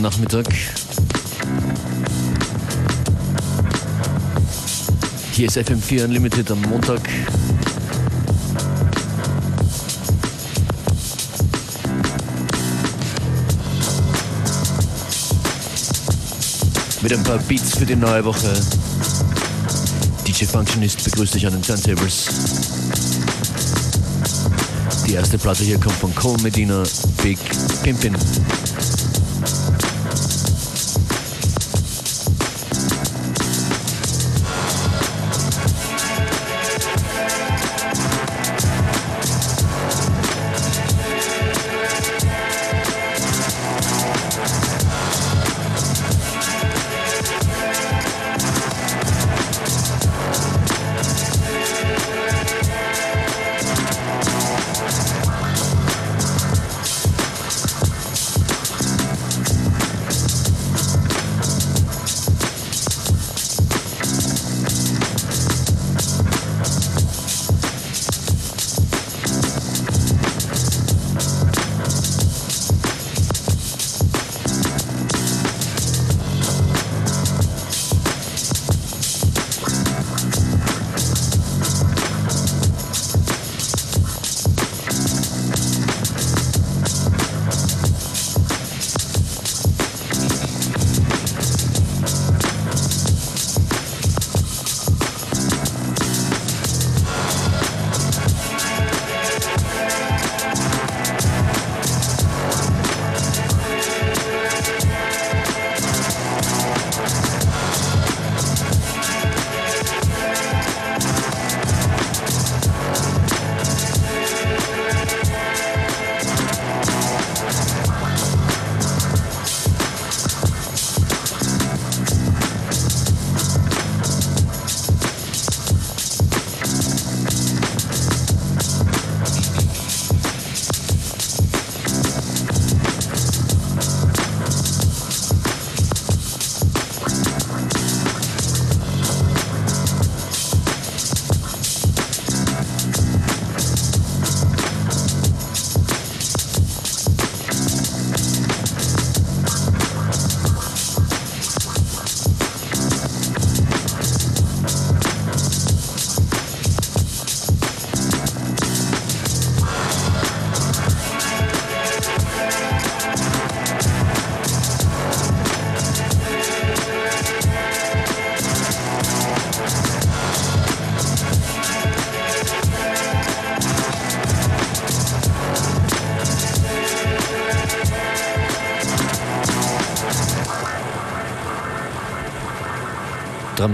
Guten Nachmittag. Hier ist FM4 Unlimited am Montag. Mit ein paar Beats für die neue Woche. DJ Functionist begrüßt dich an den Turntables. Die erste Platte hier kommt von Cole Medina, Big Pimpin'.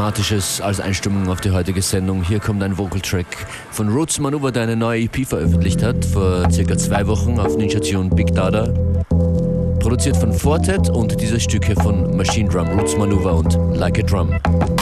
Dramatisches als Einstimmung auf die heutige Sendung. Hier kommt ein Vocal-Track von Roots Manuva, der eine neue EP veröffentlicht hat, vor circa zwei Wochen auf Ninja Tune Big Dada. Produziert von Fortet und dieses Stück hier von Machine Drum, Roots Manuva und Like a Drum.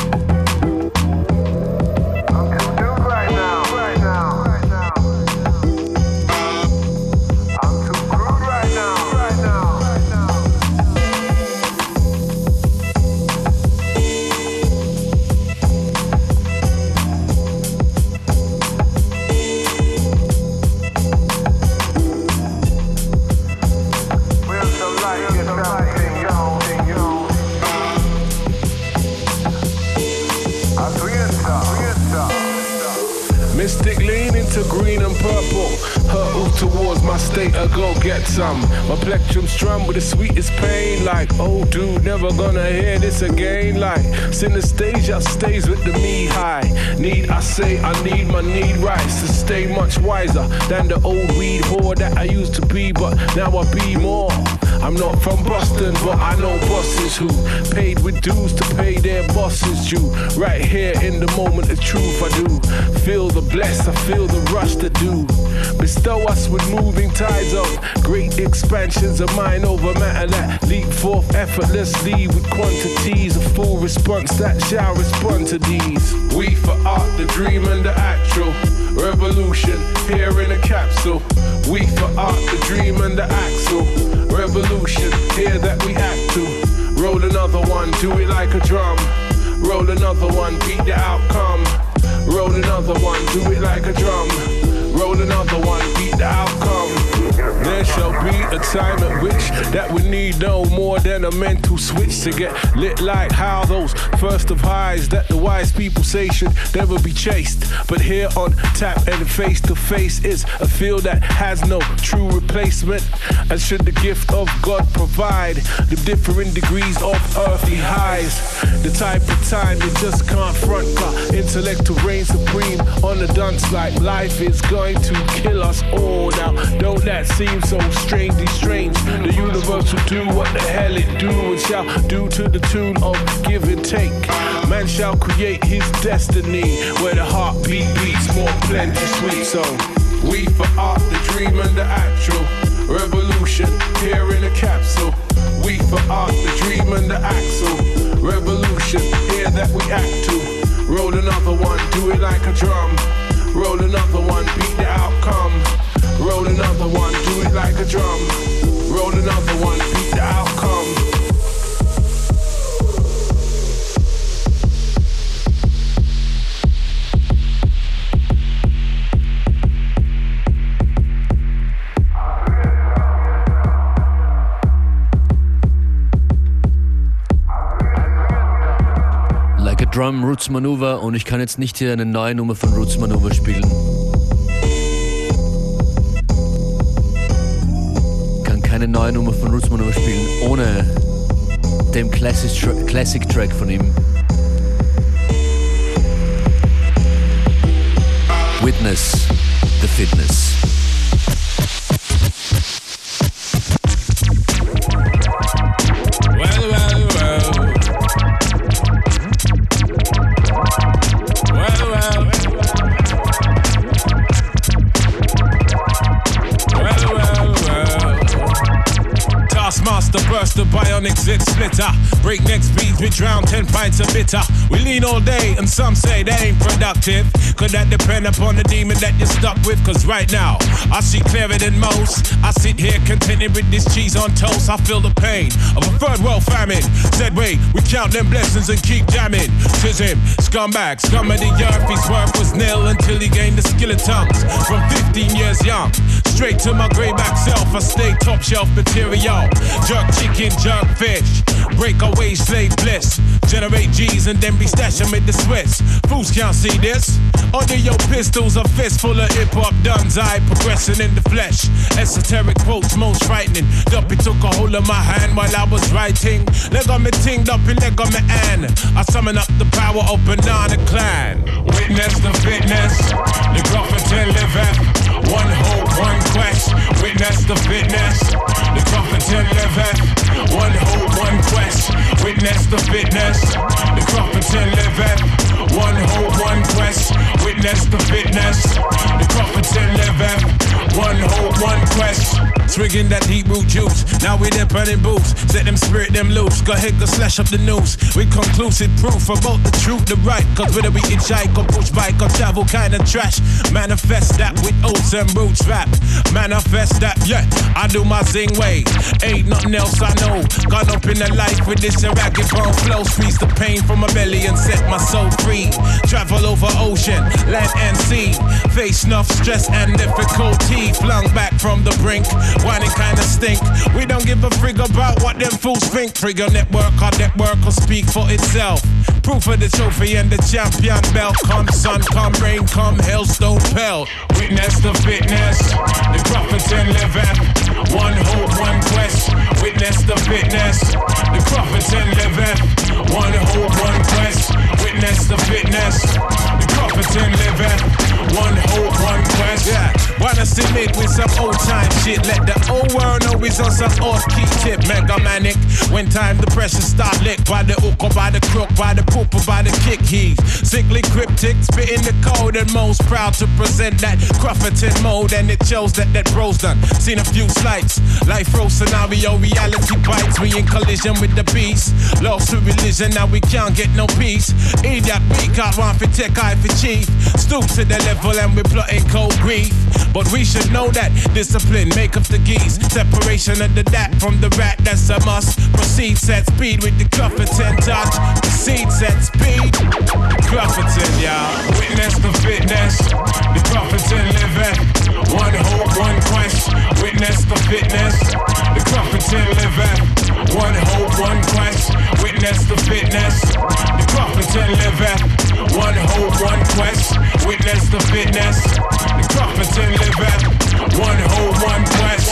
Strum with the sweetest pain. Like, oh, dude, never gonna hear this again. Like, synesthesia stays with the me high. Need, I say, I need my need rights to stay much wiser than the old weed whore that I used to be, but now I be more. I'm not from Boston, but I know bosses who paid with dues to pay their bosses due. Right here in the moment of truth, I do feel the bless, I feel the rush to do. Bestow us with moving tides of great expansions of mind over matter that leap forth effortlessly with quantities of full response that shall respond to these. We for art, the dream and the actual revolution here in a capsule. We for art, the dream and the axle. Revolution, here that we act to. Roll another one, do it like a drum. Roll another one, beat the outcome. Roll another one, do it like a drum. Be a time at which that we need no more than a mental switch to get lit like how those first of highs that the wise people say should never be chased. But here on tap and face to face is a feel that has no true replacement. And should the gift of God provide the differing degrees of earthly highs, the type of time you just can't front, got intellect to reign supreme on the dance like life is going to kill us all. Now, don't that seem so strangely strange? The universe will do what the hell it do and shall do to the tune of give and take. Man shall create his destiny where the heartbeat beats more plenty sweet. So, we for art, the dream and the actual revolution here in a capsule. We for art, the dream and the axle revolution here that we act to. Roll another one, do it like a drum. Roll another one, beat the outcome. Roll another one, do it like a drum. Roll another one, beat the outcome. Like a Drum Roots Maneuver und ich kann jetzt nicht hier eine neue Nummer von Roots Maneuver spielen. Keine neue Nummer von Roots Maneuver spielen ohne dem Classic, Tra Classic Track von ihm. Witness the Fitness. Splitter. Breakneck speeds, we drown 10 pints of bitter. We lean all day, and some say they ain't productive. Could that depend upon the demon that you're stuck with? Cause right now, I see clearer than most. I sit here contented with this cheese on toast. I feel the pain of a third world famine. Said, wait, we count them blessings and keep jamming. Tis him, scumbag, scum of the earth. His worth was nil until he gained the skill of tongues. From 15 years young, straight to my grayback self, I stay top shelf material. Jerk chicken, jerk fish. Break away slave bliss. Generate G's and then be stashing with the Swiss. Fools can't see this. Under your pistols, a fist full of hip hop duns. I progressing in the flesh. Esoteric quotes, most frightening. Duppy took a hold of my hand while I was writing. Leg on me ting, Duppy leg on me an. I summon up the power of Banana Klan. Witness the fitness. The Grofferton live at. One hope, one quest. Witness the fitness. The Grofferton live at. One hope, one quest. Witness the fitness. The Grofferton live at. One hope, one quest. Witness the fitness. The Grofferton live at. One hope, one quest. Swigging that deep root juice. Now we there burning boots. Set them spirit them loose. Go ahead, go slash up the news. With conclusive proof about the truth, the right. Cause whether we hitchhike or push bike or travel kind of trash. Manifest that with oats and roots rap. Manifest that, yeah. I do my zing way. Ain't nothing else I know. Gone up in the life with this ragged bone flow. Squeeze the pain from my belly and set my soul free. Travel over ocean, land and sea. Face enough stress and difficulty. Flung back from the brink. Whining kinda stink. We don't give a frig about what them fools think. Trigger network, our network will speak for itself. Proof of the trophy and the champion belt. Come sun, come rain, come hailstone pelt. Witness the fitness. The prophets live at. One hope, one quest. Witness the fitness. The prophets and live at. One hope, one quest. Witness the fitness. The prophets and live at. One hope, one quest. Yeah. Wanna submit with some old time shit. Let the old world know it's on some off key tip. Mega manic. When time the pressure start lick by the hook or by the crook, by the poop or by the kick heave. Sickly cryptic, spitting the code and most proud to present that Crufferton mode. And it shows that that bro's done. Seen a few slights. Life row scenario, reality bites. We in collision with the beast. Lost to religion, now we can't get no peace. Idiot, we can't want for tech, eye for chief. Stoop to the level and we're plotting cold grief. But we should know that discipline make up the geese. Separation of the that from the rat, that's a must. Proceed set speed with the Clufferton touch. Proceed set speed. Clufferton, y'all. Witness the fitness. The Clufferton living. One hope, one quest. Witness the fitness. The Clufferton living. One hope, one quest. Witness the fitness. The Clufferton living. One hope, one quest. Witness the fitness. The Clufferton living. One quest. One quest.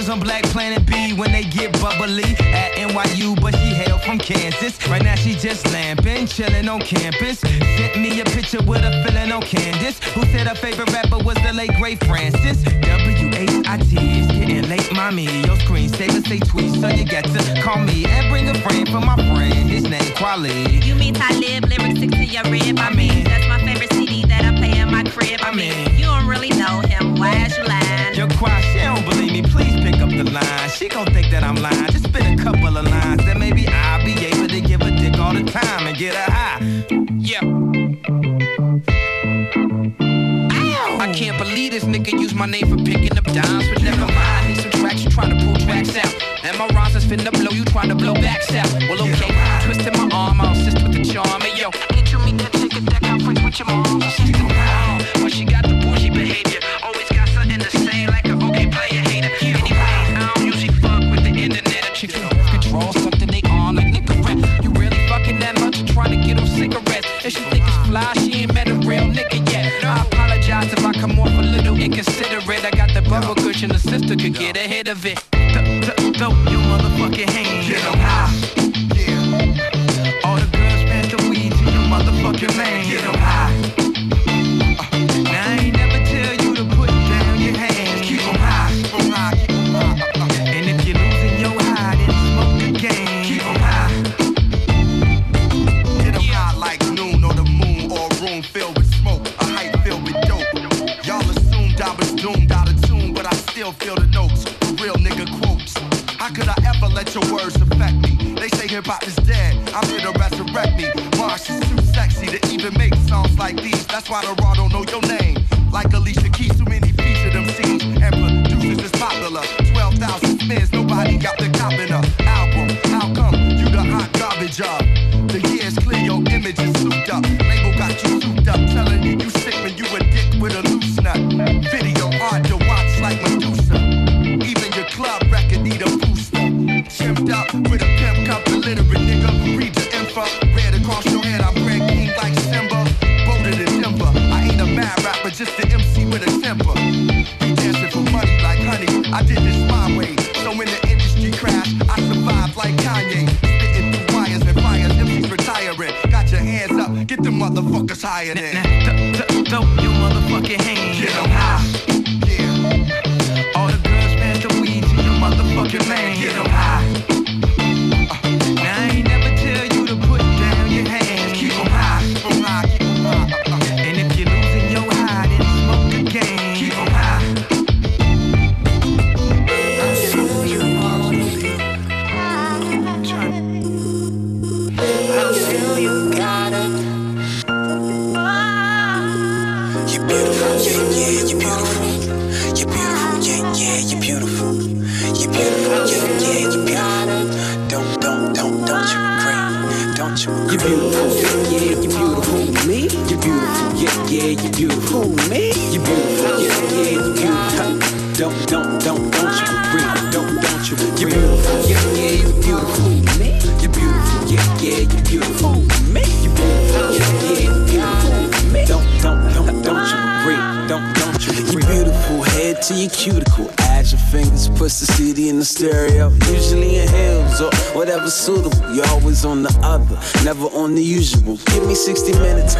Girls on Black Planet B when they get bubbly at NYU, but she hail from Kansas. Right now she just lamping, chilling on campus. Sent me a picture with a feeling on Candace, who said her favorite rapper was the late great Francis. W-H-I-T, is getting late, mommy. Your screensaver say tweet, so you got to call me and bring a friend for my friend. His name Kweli. You mean Talib, lyrics stick to your rib. I mean, that's my favorite CD that I play in my crib. I mean, you don't really know him. Why is you lying? Your choir, she don't believe me, please line. She gon' think that I'm lying. Just spit a couple of lines. Then maybe I'll be able to give a dick all the time and get her high. Yeah. Ow. I can't believe this nigga used my name for picking up dimes, but never mind. Need some tracks, you trying to pull tracks out. And my rhymes is finna blow, you trying to blow back out. Well, okay, twisting my arm, I'll assist with the charm. And yo, ain't you meet that chick at that conference with your mom? could get ahead of it. still feel the notes. Real nigga quotes. How could I ever let your words affect me? They say hip hop is dead. I'm here to resurrect me. Marsh is too sexy to even make songs like these. That's why the raw don't know your name. Like Alicia Keys, too many feature them scenes. and producers is popular. 12,000 spins, nobody got the cop in a album. How come you the hot garbage of? millionaire. don't, don't you agree? Don't, don't you agree? You're beautiful, yeah, yeah, you're beautiful. You're beautiful, yeah, yeah, you're beautiful. You're beautiful, yeah, yeah, you're beautiful. Don't, don't, don't, don't you agree? Don't, don't you breathe? You're beautiful head to your cuticle Twist the CD in the stereo, usually in heels or whatever suitable. You're always on the other, never on the usual. Give me 60 minutes,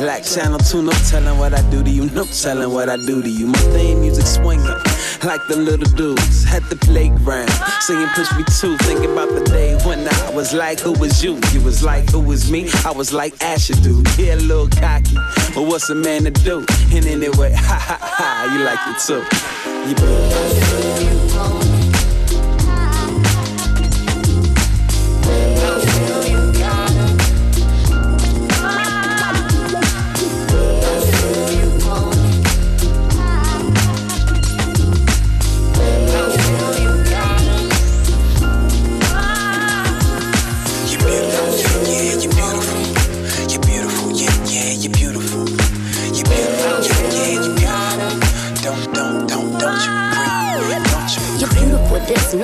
like channel 2, no telling what I do to you, no telling what I do to you. My theme music swinging, like the little dudes at the playground, singing Push Me Too. thinking about the day when I was like, Who was you? You was like, Who was me? I was like, Asher, dude. Yeah, a little cocky, but what's a man to do? And anyway, ha ha ha, you like it too. You You're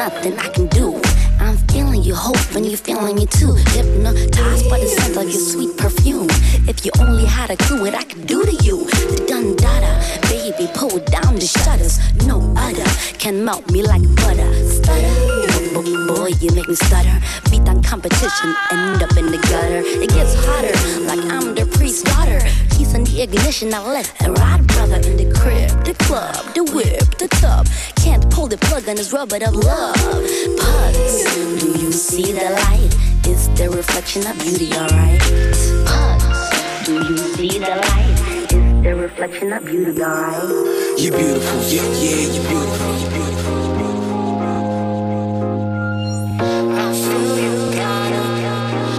nothing I can do. I'm feeling you, hoping you're feeling me too. Hypnotized by the scent of your sweet perfume. If you only had a clue what I could do to you. The dun dada, baby, pull down the shutters. No other can melt me like butter. Stutter, bo- bo- boy, you make me stutter. Beat that competition, end up in the gutter. It gets hotter, like I'm the priest's daughter. Keys in the ignition, I let it ride, brother. In the crib, the club, the whip, the tub. Can't pull the plug on this rubber of love. Pugs, do you see the light? Is the reflection of beauty alright? Pugs, do you see the light? Is the reflection of beauty alright? You're beautiful, yeah, yeah, you're beautiful, you're beautiful. I feel you.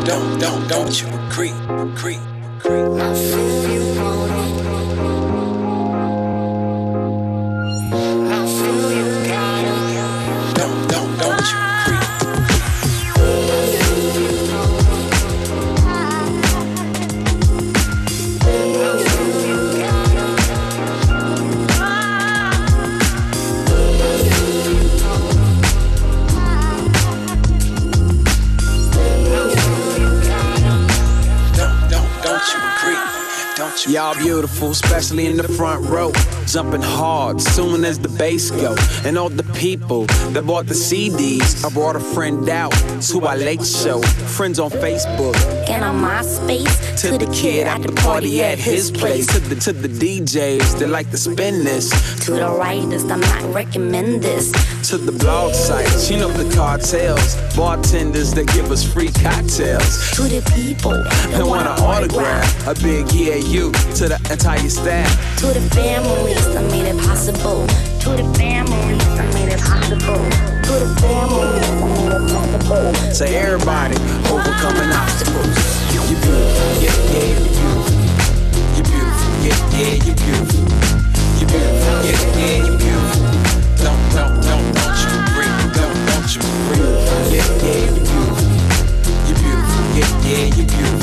Don't, don't, don't you agree, agree, agree. Don't, Y'all beautiful, especially in the front row. Jumping hard, soon as the bass go. And all the people that bought the CDs. I brought a friend out to our late show. Friends on Facebook. And on MySpace, To the kid at the party at his place. To the to the DJs that like to spin this. To the writers, I might recommend this. To the blog sites, you know the cartels. Bartenders that give us free cocktails. To the people that want an autograph, a big yeah you to the entire staff. To the families that made it possible. To the families that made it possible. To the families that made it possible. To everybody oh, overcoming obstacles. You're beautiful, yeah, yeah, you're beautiful. You're beautiful, yeah, yeah, you're beautiful. You're beautiful, yeah, yeah, you're beautiful. Don't, don't, don't, don't you agree? Don't, don't you agree? Yeah, yeah, you're beautiful. You're beautiful, yeah, yeah, you're beautiful.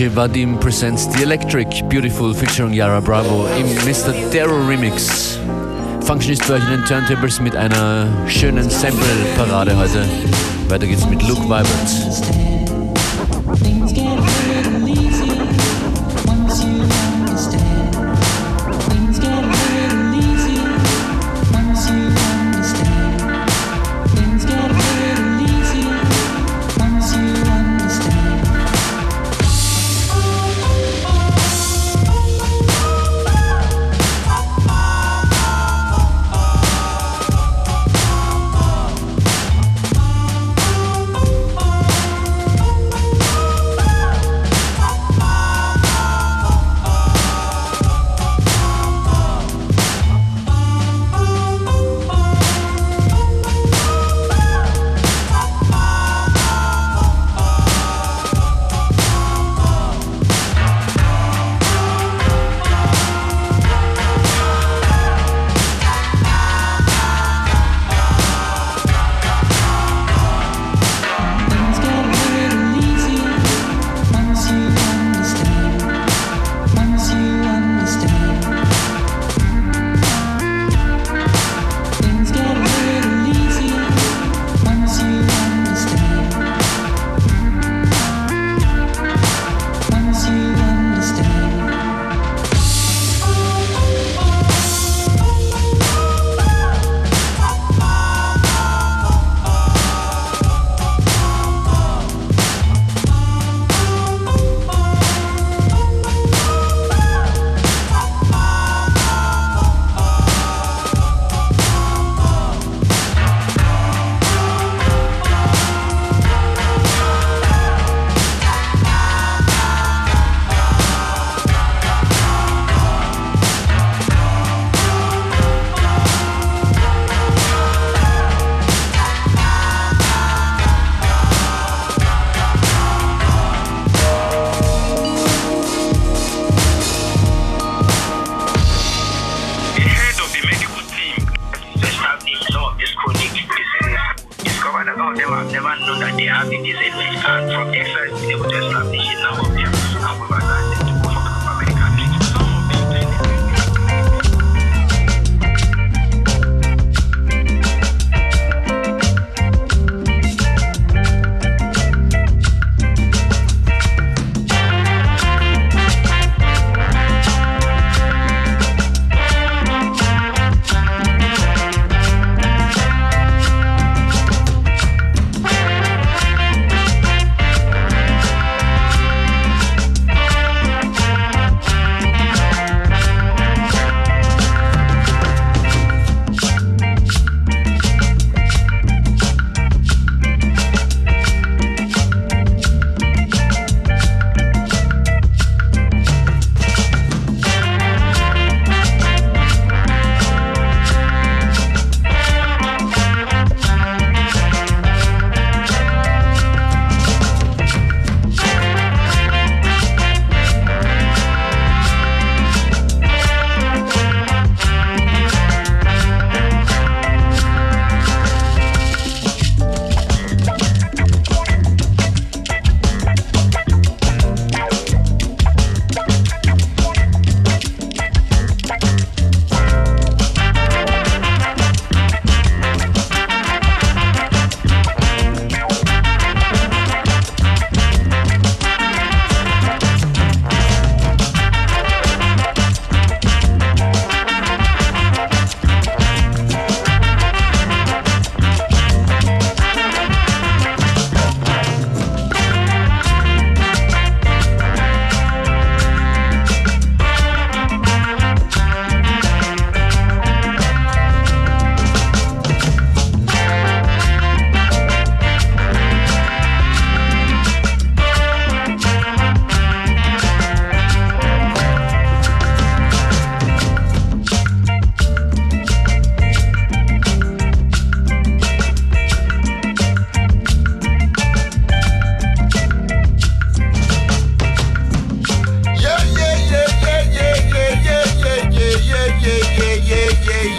DJ Vadim presents The Electric Beautiful featuring Yara Bravo im Mr. Darrow Remix. Functionist für euch in den Turntables mit einer schönen Sample-Parade heute. Weiter geht's mit Luke Vibert.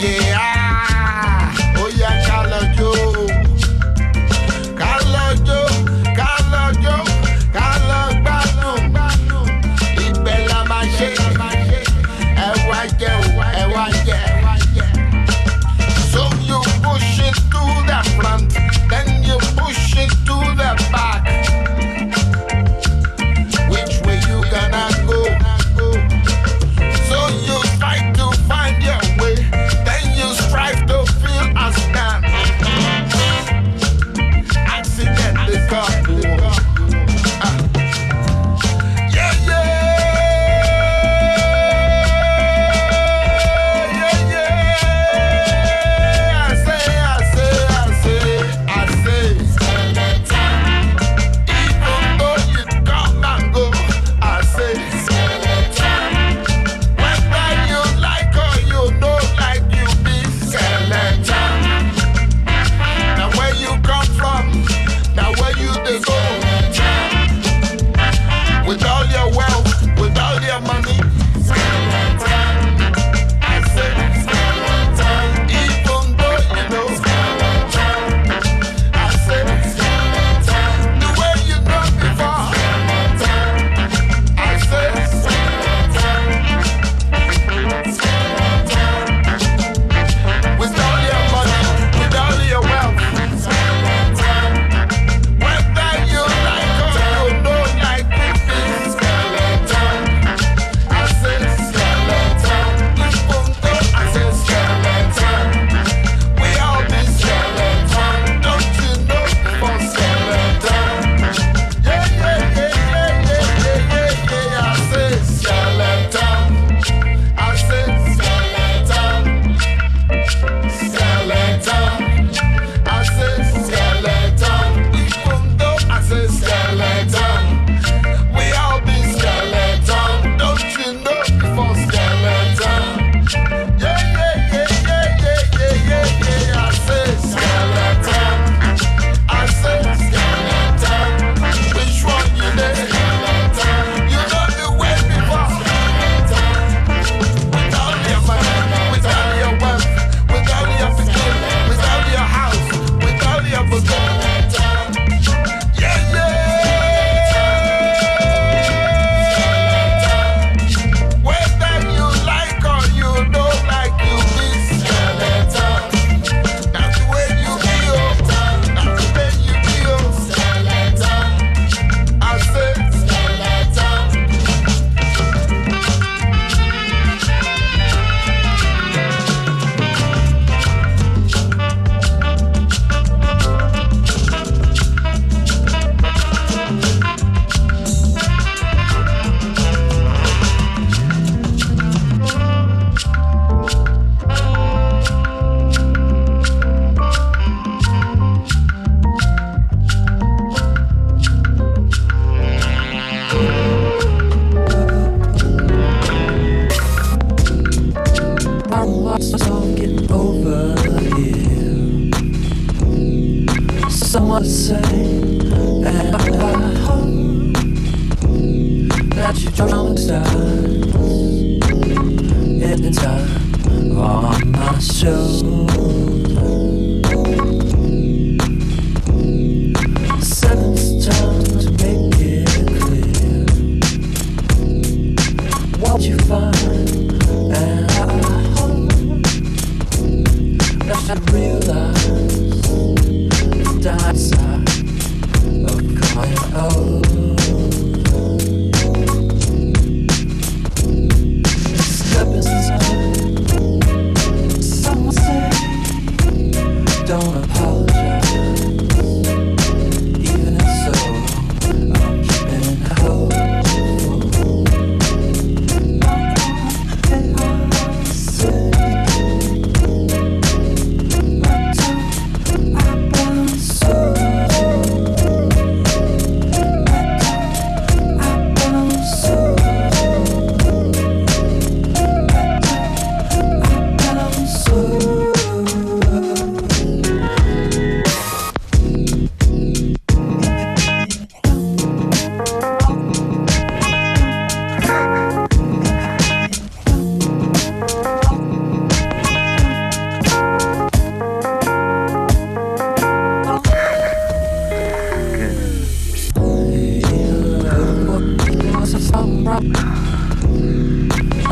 Yeah, say,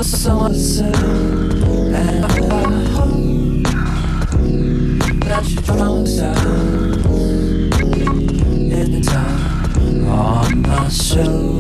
so and so. And I hope that you drowns out in the time on my show.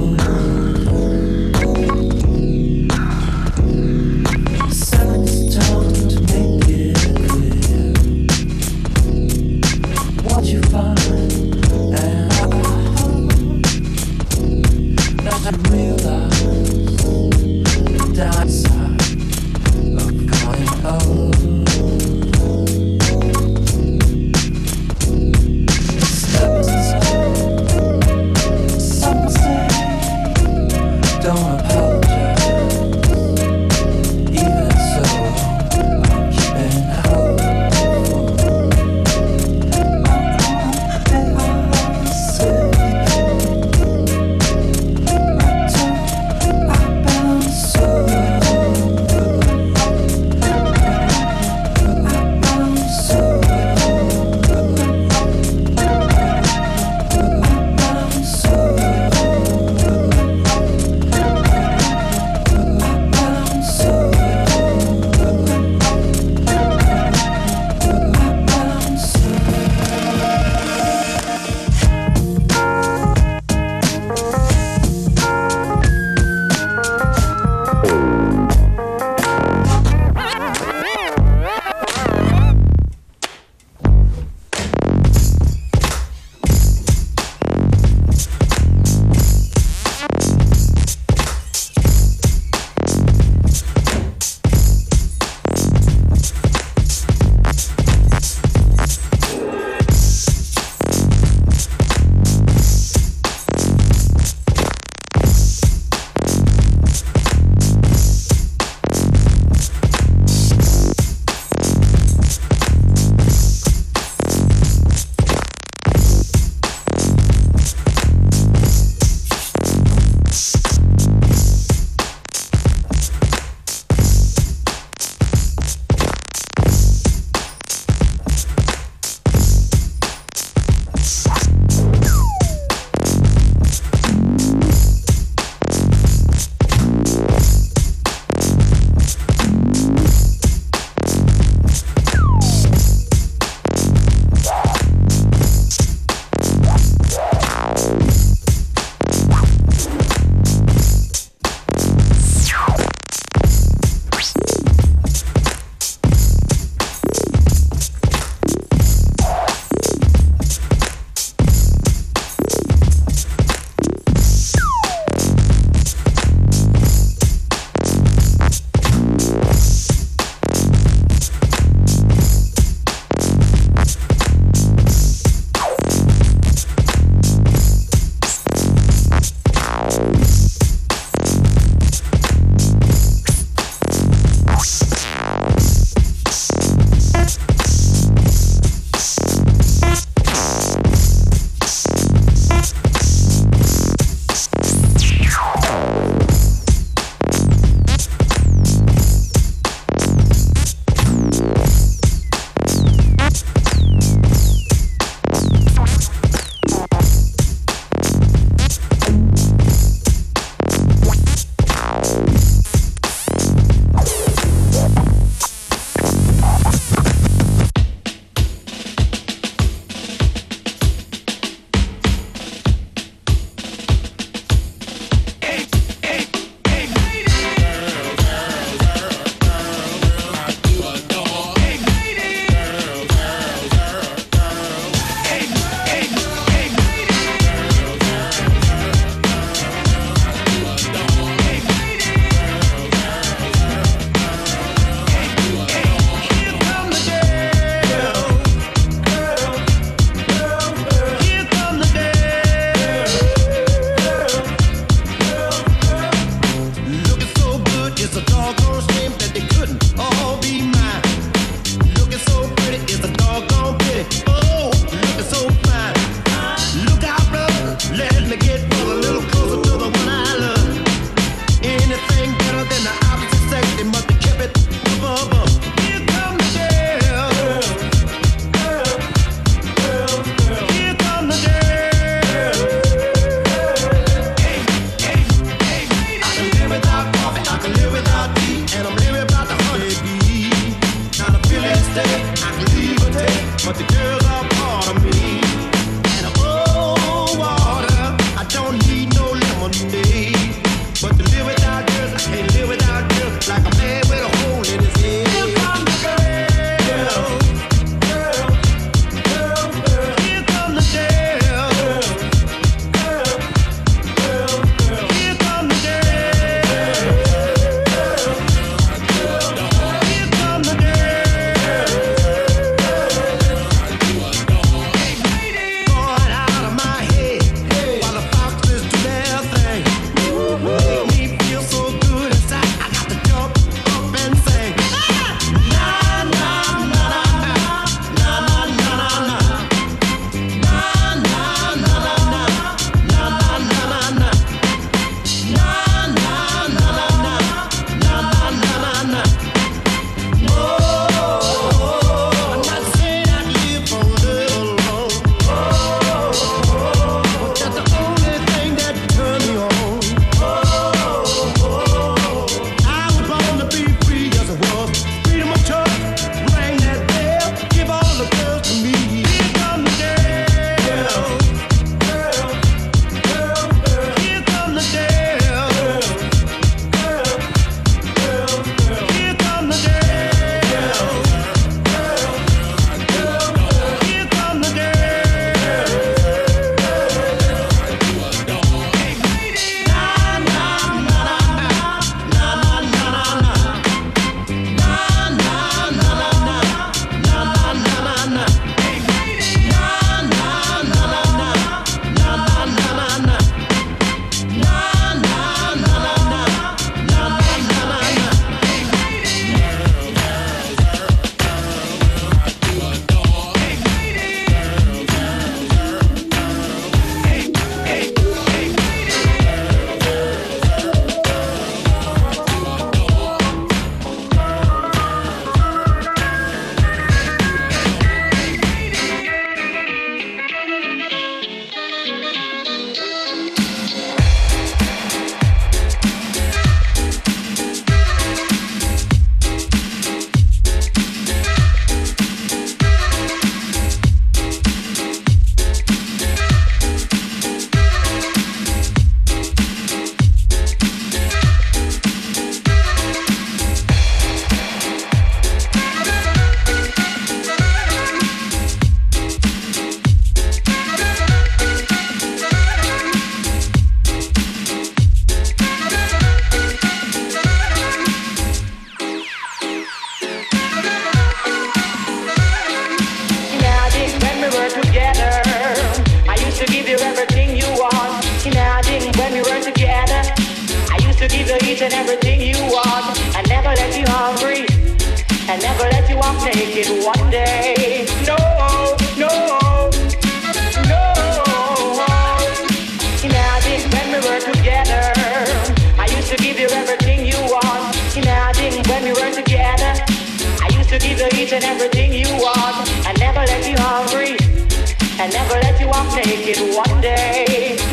I never let you off naked one day.